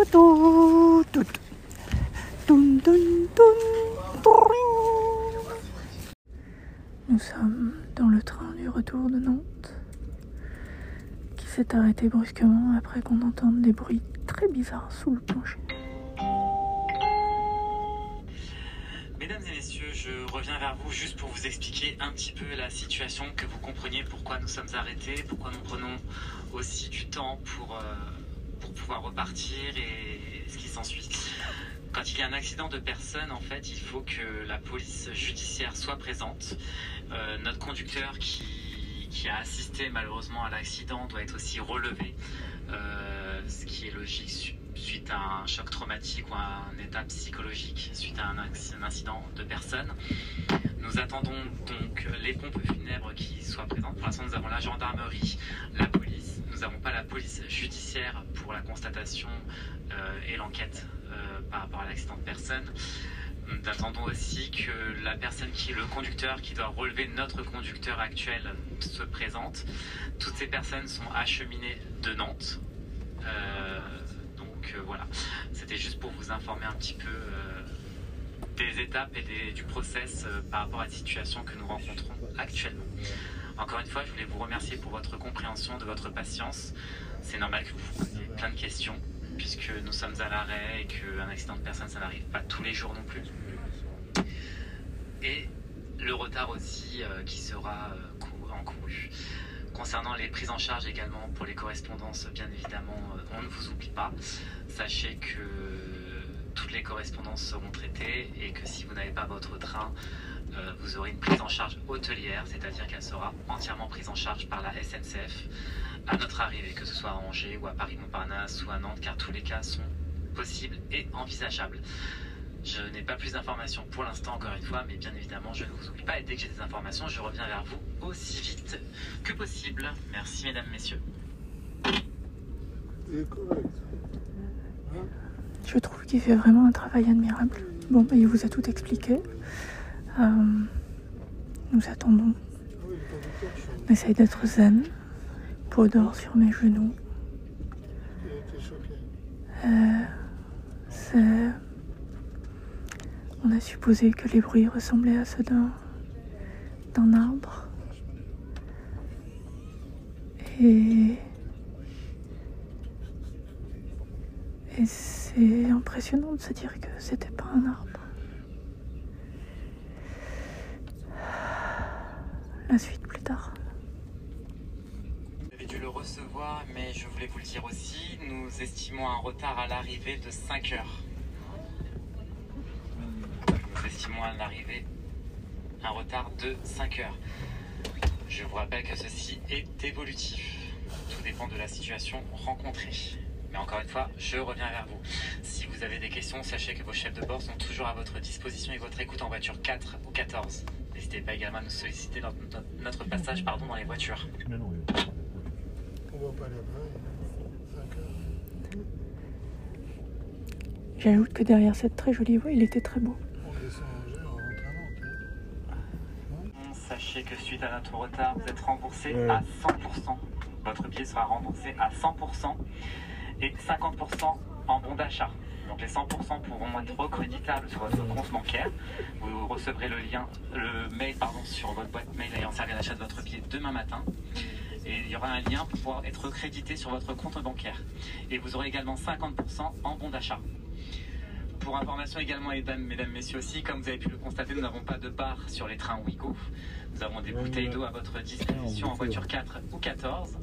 Nous sommes dans le train du retour de Nantes qui s'est arrêté brusquement après qu'on entende des bruits très bizarres sous le plancher. Mesdames et messieurs, je reviens vers vous juste pour vous expliquer un petit peu la situation, que vous compreniez pourquoi nous sommes arrêtés, pourquoi nous prenons aussi du temps pour, euh, pour pouvoir repartir et ce qui s'ensuit. Quand il y a un accident de personne, en fait, il faut que la police judiciaire soit présente. Euh, notre conducteur qui, a assisté malheureusement à l'accident doit être aussi relevé, euh, ce qui est logique su- suite à un choc traumatique ou un état psychologique suite à un, un incident de personne. Nous attendons donc les pompes funèbres qui soient présentes. Pour l'instant, nous avons la gendarmerie, la police. Nous n'avons pas la police judiciaire pour la constatation euh, et l'enquête euh, par rapport à l'accident de personne. Nous attendons aussi que la personne qui est le conducteur, qui doit relever notre conducteur actuel, se présente. Toutes ces personnes sont acheminées de Nantes. Euh, donc voilà, c'était juste pour vous informer un petit peu des étapes et du process par rapport à la situation que nous rencontrons actuellement. Encore une fois, je voulais vous remercier pour votre compréhension, de votre patience. C'est normal que vous vous posiez plein de questions, puisque nous sommes à l'arrêt et qu'un accident de personne, ça n'arrive pas tous les jours non plus. Et le retard aussi euh, qui sera euh, cou- encouru. Concernant les prises en charge également pour les correspondances, bien évidemment, euh, on ne vous oublie pas. Sachez que toutes les correspondances seront traitées et que si vous n'avez pas votre train, euh, vous aurez une prise en charge hôtelière, c'est-à-dire qu'elle sera entièrement prise en charge par la SNCF à notre arrivée, que ce soit à Angers ou à Paris-Montparnasse ou à Nantes, car tous les cas sont possibles et envisageables. Je n'ai pas plus d'informations pour l'instant, encore une fois, mais bien évidemment, je ne vous oublie pas. Et dès que j'ai des informations, je reviens vers vous aussi vite que possible. Merci, mesdames, messieurs. Je trouve qu'il fait vraiment un travail admirable. Bon, bah, il vous a tout expliqué. Euh, nous attendons. On essaye d'être zen. Peau d'or sur mes genoux. Euh. On a supposé que les bruits ressemblaient à ceux d'un d'un arbre. Et. Et c'est impressionnant de se dire que c'était pas un arbre. La suite plus tard. Vous avez dû le recevoir, mais je voulais vous le dire aussi. Nous estimons un retard à l'arrivée de 5 heures. Nous estimons à l'arrivée un retard de 5 heures. Je vous rappelle que ceci est évolutif. Tout dépend de la situation rencontrée. Mais encore une fois, je reviens vers vous. Si vous avez des questions, sachez que vos chefs de bord sont toujours à votre disposition et votre écoute en voiture 4 ou 14. N'hésitez pas également à nous solliciter dans notre- passage pardon, dans les voitures. On va pas aller après. 5 heures. J'ajoute que derrière cette très jolie voix, il était très beau. Hein. Sachez que suite à notre retard, vous êtes remboursé Ouais. à 100%. Votre billet sera remboursé à 100% et 50% en bon d'achat. Donc les 100% pourront être recréditables sur votre compte bancaire. Vous recevrez le lien, le mail pardon, sur votre boîte mail ayant servi à l'achat de votre billet demain matin. Et il y aura un lien pour pouvoir être recrédité sur votre compte bancaire. Et vous aurez également 50% en bon d'achat. Pour information également, mesdames, mesdames, messieurs aussi, comme vous avez pu le constater, nous n'avons pas de bar sur les trains Ouigo. Nous avons des bouteilles d'eau à votre disposition en voiture 4 ou 14.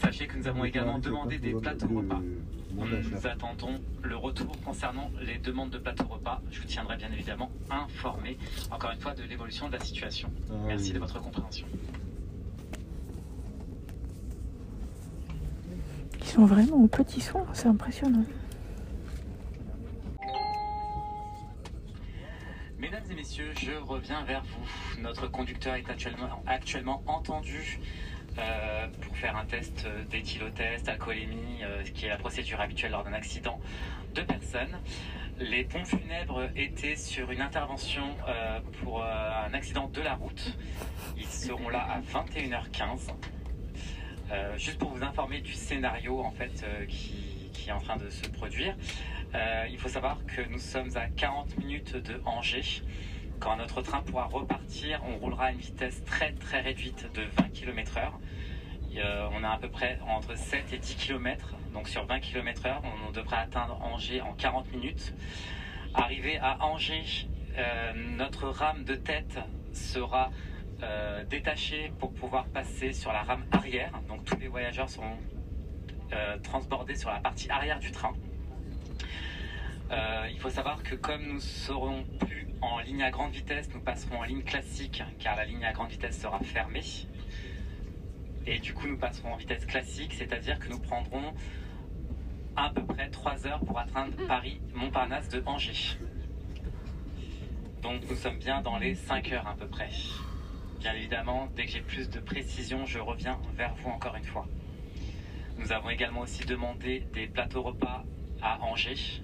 Sachez que nous avons également demandé des plateaux repas. Nous attendons le retour concernant les demandes de plateaux repas. Je vous tiendrai bien évidemment informé, encore une fois, de l'évolution de la situation. Merci de votre compréhension. Ils sont vraiment aux petits soins, c'est impressionnant. Mesdames et messieurs, je reviens vers vous. Notre conducteur est actuellement, actuellement entendu euh, pour faire un test d'éthylotest, alcoolémie, euh, ce qui est la procédure habituelle lors d'un accident de personne. Les pompes funèbres étaient sur une intervention euh, pour euh, un accident de la route. Ils seront là à 21h15. Euh, juste pour vous informer du scénario en fait qui, est en train de se produire. Il faut savoir que nous sommes à 40 minutes de Angers. Quand notre train pourra repartir, on roulera à une vitesse très très réduite de 20 km/h. Euh, on a à peu près entre 7 et 10 km. Donc sur 20 km/h, on devrait atteindre Angers en 40 minutes. Arrivé à Angers, euh, notre rame de tête sera euh, détachée pour pouvoir passer sur la rame arrière. Donc tous les voyageurs seront euh, transbordés sur la partie arrière du train. Il faut savoir que comme nous serons plus en ligne à grande vitesse, nous passerons en ligne classique car la ligne à grande vitesse sera fermée. Et du coup, nous passerons en vitesse classique, c'est-à-dire que nous prendrons à peu près 3 heures pour atteindre Paris-Montparnasse de Angers. Donc nous sommes bien dans les 5 heures à peu près. Bien évidemment, dès que j'ai plus de précision, je reviens vers vous encore une fois. Nous avons également aussi demandé des plateaux repas à Angers.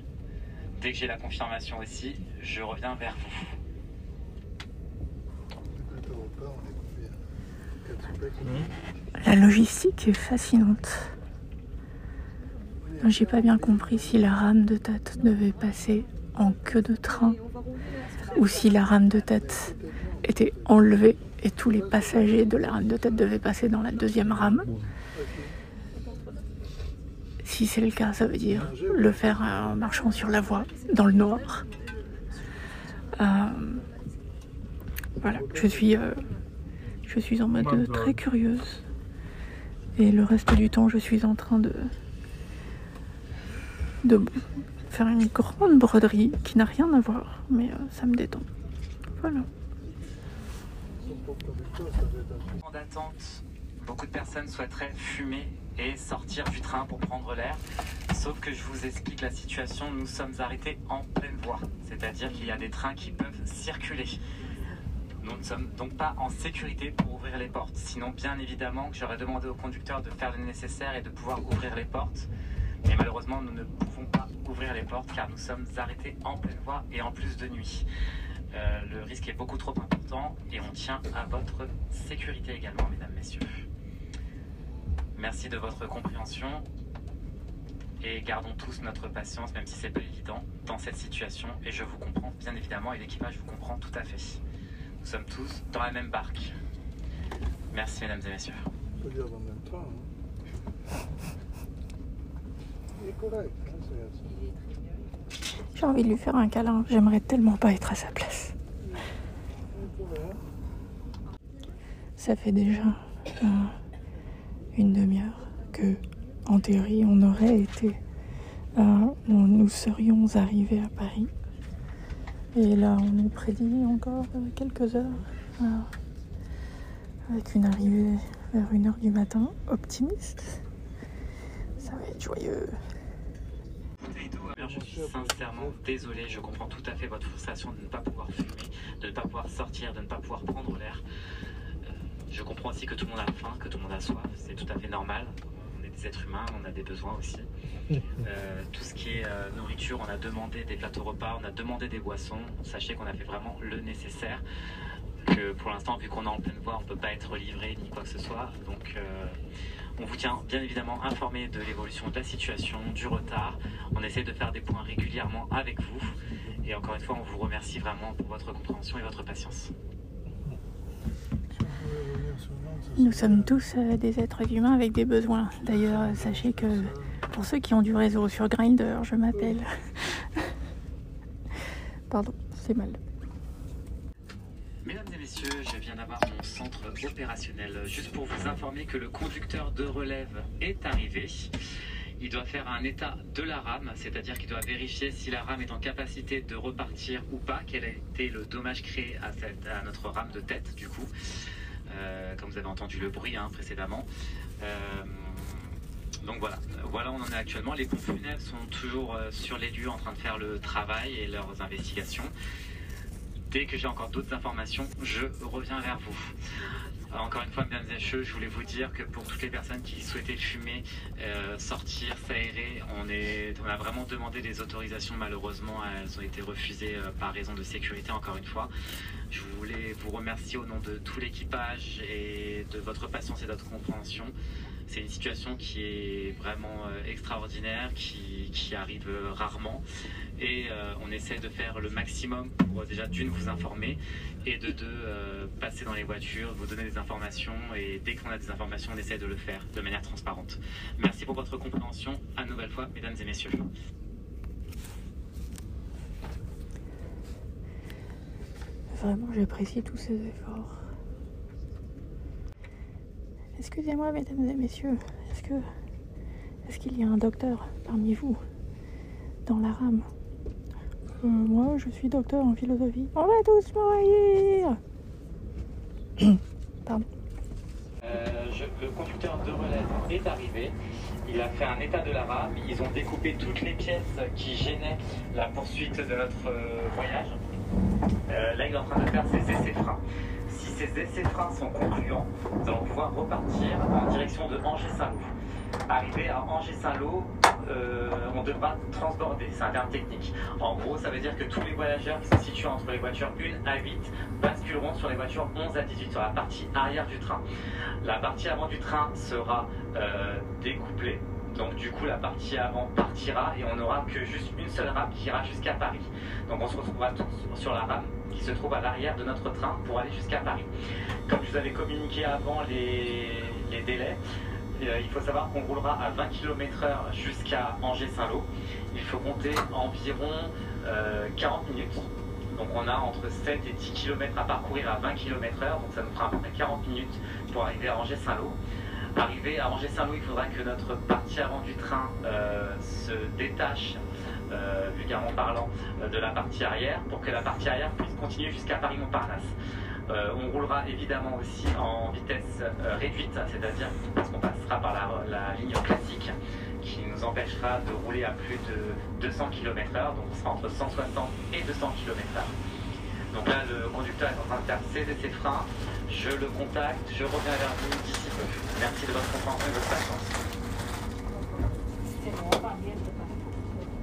Dès que j'ai la confirmation aussi, je reviens vers vous. Les plateaux repas, on est combien 4 soupes La logistique est fascinante. J'ai pas bien compris si la rame de tête devait passer en queue de train ou si la rame de tête était enlevée et tous les passagers de la rame de tête devaient passer dans la deuxième rame. Si c'est le cas, ça veut dire le faire en marchant sur la voie, dans le noir. Euh, voilà, je suis, euh, je suis en mode très curieuse. Et le reste du temps, je suis en train de, de faire une grande broderie qui n'a rien à voir, mais euh, ça me détend. Voilà. En beaucoup de personnes souhaiteraient fumer et sortir du train pour prendre l'air. Sauf que je vous explique la situation, nous sommes arrêtés en pleine voie. C'est-à-dire qu'il y a des trains qui peuvent circuler. Nous ne sommes donc pas en sécurité pour ouvrir les portes. Sinon, bien évidemment, que j'aurais demandé au conducteur de faire le nécessaire et de pouvoir ouvrir les portes. Mais malheureusement, nous ne pouvons pas ouvrir les portes car nous sommes arrêtés en pleine voie et en plus de nuit. Euh, le risque est beaucoup trop important et on tient à votre sécurité également, mesdames, messieurs. Merci de votre compréhension et gardons tous notre patience, même si c'est pas évident dans cette situation. Et je vous comprends bien évidemment et l'équipage vous comprend tout à fait. Nous sommes tous dans la même barque. Merci, mesdames et messieurs. On peut dire dans le même train. Hein. Il est correct. Hein, J'ai envie de lui faire un câlin. J'aimerais tellement pas être à sa place. Ça fait déjà euh, une demi-heure que, en théorie, on aurait été. euh, nous serions arrivés à Paris. Et là, on nous prédit encore euh, quelques heures. euh, avec une arrivée vers 1h du matin, optimiste. Ça va être joyeux. Je suis sincèrement désolé, je comprends tout à fait votre frustration de ne pas pouvoir fumer, de ne pas pouvoir sortir, de ne pas pouvoir prendre l'air. Je comprends aussi que tout le monde a faim, que tout le monde a soif, c'est tout à fait normal. On est des êtres humains, on a des besoins aussi. Euh, tout ce qui est euh, nourriture, on a demandé des plateaux repas, on a demandé des boissons. Sachez qu'on a fait vraiment le nécessaire. Que pour l'instant, vu qu'on est en pleine voie, on ne peut pas être livré ni quoi que ce soit. Donc, euh, on vous tient bien évidemment informé de l'évolution de la situation, du retard. On essaie de faire des points régulièrement avec vous. Et encore une fois, on vous remercie vraiment pour votre compréhension et votre patience. Si on pouvait revenir sur Nantes, ça Nous sommes tous euh, des êtres humains avec des besoins. D'ailleurs, euh, sachez que pour ceux qui ont du réseau sur Grindr, je m'appelle. Pardon, c'est mal. Mesdames et messieurs, je viens d'avoir mon centre opérationnel. Juste pour vous informer que le conducteur de relève est arrivé. Il doit faire un état de la rame, c'est-à-dire qu'il doit vérifier si la rame est en capacité de repartir ou pas, quel a été le dommage créé à, à notre rame de tête, du coup. Euh, comme vous avez entendu le bruit hein, précédemment. Euh, donc voilà, voilà on en est actuellement. Les pompes funèbres sont toujours euh, sur les lieux en train de faire le travail et leurs investigations. Dès que j'ai encore d'autres informations, je reviens vers vous. Euh, Encore une fois, mesdames et messieurs, je voulais vous dire que pour toutes les personnes qui souhaitaient fumer, euh, sortir, s'aérer, on, a vraiment demandé des autorisations. Malheureusement, elles ont été refusées euh, par raison de sécurité, encore une fois. Je voulais vous remercier au nom de tout l'équipage et de votre patience et de votre compréhension. C'est une situation qui est vraiment extraordinaire, qui, arrive rarement. Et on essaie de faire le maximum pour déjà d'une vous informer et de deux passer dans les voitures, vous donner des informations. Et dès qu'on a des informations, on essaie de le faire de manière transparente. Merci pour votre compréhension, à nouvelle fois, mesdames et messieurs. Vraiment, j'apprécie tous ces efforts. Excusez-moi, mesdames et messieurs, est-ce que. Est-ce qu'il y a un docteur parmi vous dans la rame? Euh, Moi, je suis docteur en philosophie. On va tous mourir Euh, le conducteur de relève est arrivé. Il a fait un état de la rame. Ils ont découpé toutes les pièces qui gênaient la poursuite de notre euh, voyage. Euh, là, il est en train de faire ses essais freins. Si ces essais freins sont concluants, nous allons pouvoir repartir en direction de Angers-Saint-Lô. Arrivé à Angers-Saint-Lô, euh, on devra transborder, c'est un terme technique. En gros, ça veut dire que tous les voyageurs qui se situent entre les voitures 1 à 8 basculeront sur les voitures 11 à 18, sur la partie arrière du train. La partie avant du train sera euh, découplée. Donc du coup la partie avant partira et on n'aura que juste une seule rame qui ira jusqu'à Paris. Donc on se retrouvera tous sur la rame qui se trouve à l'arrière de notre train pour aller jusqu'à Paris. Comme je vous avais communiqué avant les, délais, il faut savoir qu'on roulera à 20 km/h jusqu'à Angers-Saint-Lô. Il faut compter environ euh, 40 minutes. Donc on a entre 7 et 10 km à parcourir à 20 km/h, donc ça nous fera à peu près 40 minutes pour arriver à Angers-Saint-Lô. Arrivé à Angers-Saint-Lô, il faudra que notre partie avant du train euh, se détache, euh, vulgairement parlant, euh, de la partie arrière pour que la partie arrière puisse continuer jusqu'à Paris-Montparnasse. Euh, on roulera évidemment aussi en vitesse euh, réduite, c'est-à-dire parce qu'on passera par la, la ligne classique qui nous empêchera de rouler à plus de 200 km/h, donc on sera entre 160 et 200 km/h. Donc là, le conducteur est en train de faire ses essais freins. Je le contacte, je reviens vers vous d'ici peu. Merci de votre compréhension et de votre patience.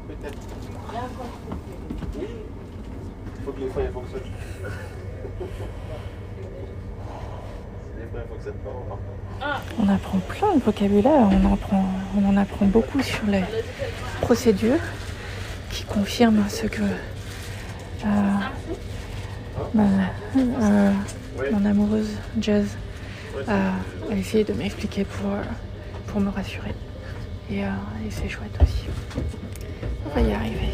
Peut-être. Il faut que les freins fonctionnent. On apprend plein de vocabulaire, on, apprend, on en apprend beaucoup sur les procédures qui confirment ce que euh, euh, mon amoureuse Jazz a, essayé de m'expliquer pour, pour me rassurer. Et, euh, et c'est chouette aussi. On va y arriver.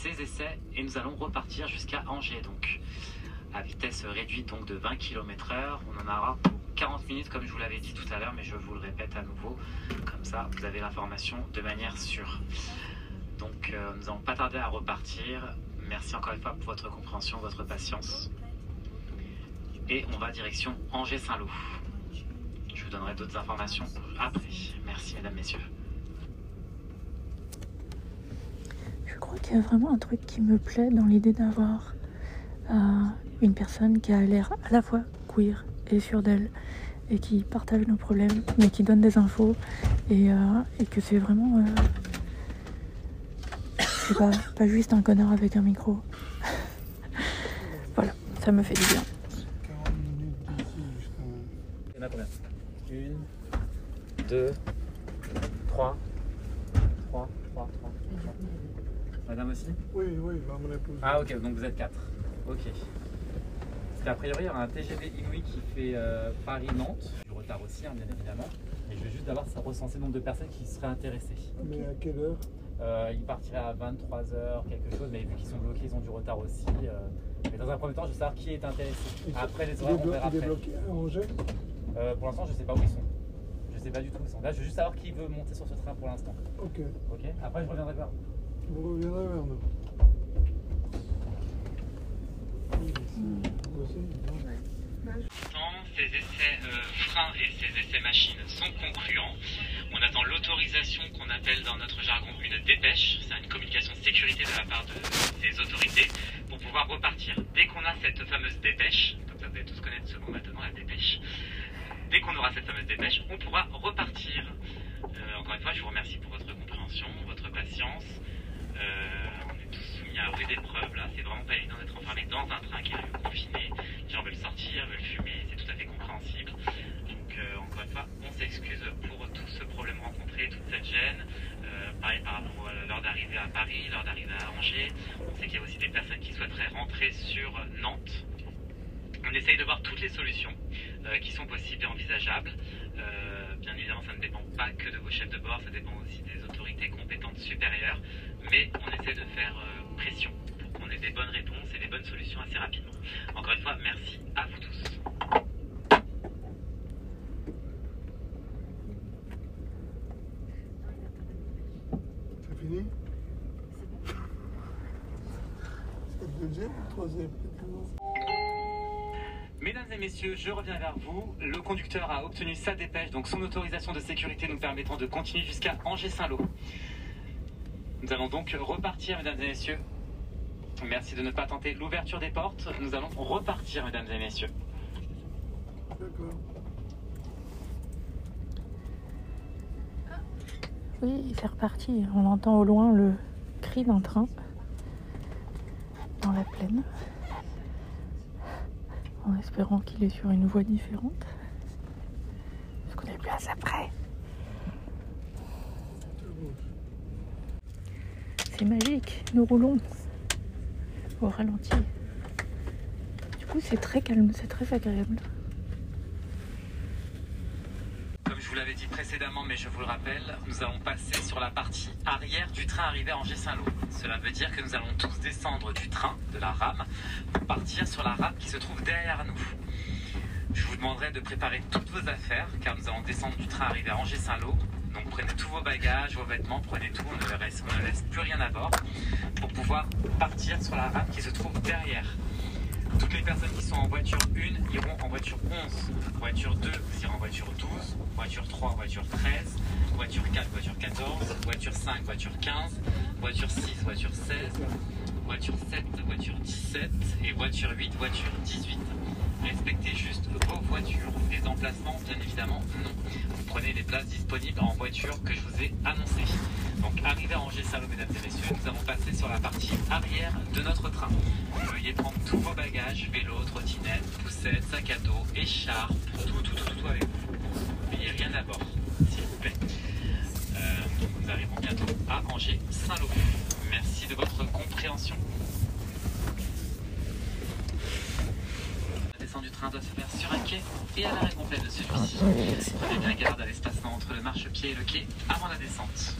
Ses essais et nous allons repartir jusqu'à Angers donc à vitesse réduite donc de 20 km heure. On en aura pour 40 minutes comme je vous l'avais dit tout à l'heure mais je vous le répète à nouveau comme ça vous avez l'information de manière sûre. Donc euh, nous n'allons pas tarder à repartir. Merci encore une fois pour votre compréhension, votre patience. Et on va direction Angers-Saint-Lô. Je vous donnerai d'autres informations après. Merci mesdames, messieurs. Je crois qu'il y a vraiment un truc qui me plaît dans l'idée d'avoir euh, une personne qui a l'air à la fois queer et sûre d'elle et qui partage nos problèmes mais qui donne des infos et, euh, et que c'est vraiment euh, c'est pas, pas juste un connard avec un micro. voilà, ça me fait du bien. 40 minutes d'ici jusqu'à. Il y en a combien Une, deux, trois, trois, trois, trois. Madame aussi Oui, oui, bah, mon épouse. Ah ok, donc vous êtes quatre. Ok. Parce qu'a priori, il y aura un TGV Inouï qui fait euh, Paris-Nantes. Du retard aussi, hein, bien évidemment. Et je vais juste d'abord recenser le nombre de personnes qui seraient intéressées. Mais à quelle heure? Euh, ils partiraient à 23h, quelque chose, mais vu qu'ils sont bloqués, ils ont du retard aussi. euh. Mais dans un premier temps, je veux savoir qui est intéressé. Après les horaires, on verra après. bloqué à Angers? Euh, pour l'instant, je sais pas où ils sont. Je sais pas du tout où ils sont. Là, je veux juste savoir qui veut monter sur ce train pour l'instant. Ok. Ok Après, je reviendrai vers vous. Reviendrez vers nous. Ces essais euh, freins et ces essais machines sont concluants. On attend l'autorisation qu'on appelle dans notre jargon une dépêche. C'est une communication de sécurité de la part de ces autorités pour pouvoir repartir. Dès qu'on a cette fameuse dépêche, comme ça vous allez tous connaître ce mot maintenant, la dépêche. Dès qu'on aura cette fameuse dépêche, on pourra repartir. Euh, encore une fois, je vous remercie pour votre compréhension, votre patience. Euh, on est tous soumis à rude épreuve là. C'est vraiment pas évident d'être enfermé dans un train qui est confiné. Les gens veulent sortir, veulent fumer, c'est tout à fait compréhensible. Donc euh, encore une fois, on s'excuse pour tout ce problème rencontré, toute cette gêne. Euh, pareil par rapport à l'heure d'arrivée à Paris, l'heure d'arrivée à Angers. On sait qu'il y a aussi des personnes qui souhaiteraient rentrer sur Nantes. On essaye de voir toutes les solutions qui sont possibles et envisageables. Bien évidemment, ça ne dépend pas que de vos chefs de bord, ça dépend aussi des autres autorités compétentes supérieures. Mais on essaie de faire euh, pression pour qu'on ait des bonnes réponses et des bonnes solutions assez rapidement. Encore une fois, merci à vous tous. C'est fini? C'est le deuxième ou le troisième? Mesdames et messieurs, je reviens vers vous. Le conducteur a obtenu sa dépêche, donc son autorisation de sécurité nous permettant de continuer jusqu'à Angers-Saint-Lô. Nous allons donc repartir, mesdames et messieurs. Merci de ne pas tenter l'ouverture des portes. Nous allons repartir, mesdames et messieurs. D'accord. Oui, c'est reparti. On entend au loin le cri d'un train dans la plaine. En espérant qu'il est sur une voie différente. Parce qu'on est plus assez près. C'est magique. Nous roulons au ralenti. Du coup, c'est très calme, c'est très agréable. Comme je vous l'avais dit précédemment, mais je vous le rappelle, nous allons passer sur la partie arrière du train arrivé à Angers-Saint-Lô. Cela veut dire que nous allons tous descendre du train, de la rame, pour partir sur la rame qui se trouve derrière nous. Je vous demanderai de préparer toutes vos affaires, car nous allons descendre du train arrivé à Angers-Saint-Lô. Donc prenez tous vos bagages, vos vêtements, prenez tout, on ne, on ne laisse plus rien à bord, pour pouvoir partir sur la rame qui se trouve derrière. Toutes les personnes qui sont en voiture 1 iront en voiture 11. Voiture 2, vous irez en voiture 12. Voiture 3, voiture 13. Voiture 4, voiture 14. Voiture 5, voiture 15. Voiture 6, voiture 16. Voiture 7, voiture 17. Et voiture 8, voiture 18. Respectez juste vos voitures. Les emplacements, bien évidemment, non. Vous prenez les places disponibles en voiture que je vous ai annoncées. Donc, arrivé à Angers-Saint-Lô, mesdames et messieurs, nous allons passer sur la partie arrière de notre train. Veuillez prendre tous vos bagages, vélo, trottinette, poussette, sac à dos, écharpe, tout, tout, tout, tout, avec vous. N'ayez rien à bord, s'il vous plaît. Euh, donc nous arrivons bientôt à Angers-Saint-Lô. Merci de votre compréhension. La descente du train doit se faire sur un quai et à l'arrêt complet de celui-ci. Prenez bien garde à l'espacement entre le marchepied et le quai avant la descente.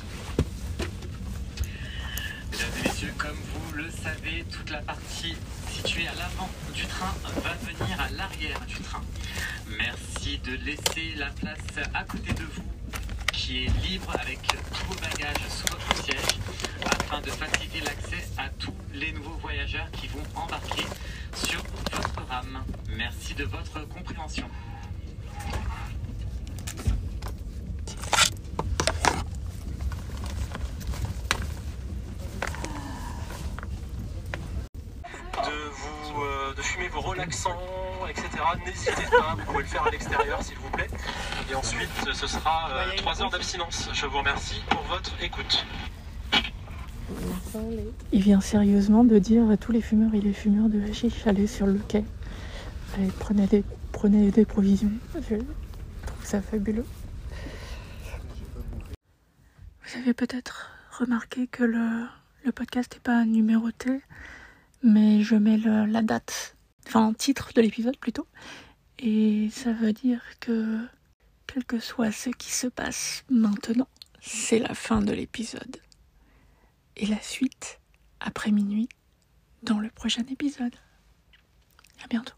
Mesdames et messieurs, comme vous le savez, toute la partie située à l'avant du train va venir à l'arrière du train. Merci de laisser la place à côté de vous qui est libre avec tous vos bagages sous votre siège afin de faciliter l'accès à tous les nouveaux voyageurs qui vont embarquer sur votre rame. Merci de votre compréhension. de vous euh, de fumer vos relaxants, N'hésitez pas, vous pouvez le faire à l'extérieur s'il vous plaît. Et ensuite, ce sera 3 heures d'abstinence. Je vous remercie pour votre écoute. Il vient sérieusement de dire à tous les fumeurs et les fumeurs de hashish, allez sur le quai. Allez, prenez des, prenez des provisions. Je trouve ça fabuleux. Vous avez peut-être remarqué que le, le podcast n'est pas numéroté, mais je mets le- la date, enfin titre de l'épisode plutôt. Et ça veut dire que, quel que soit ce qui se passe maintenant, c'est la fin de l'épisode. Et la suite, après minuit, dans le prochain épisode. À bientôt.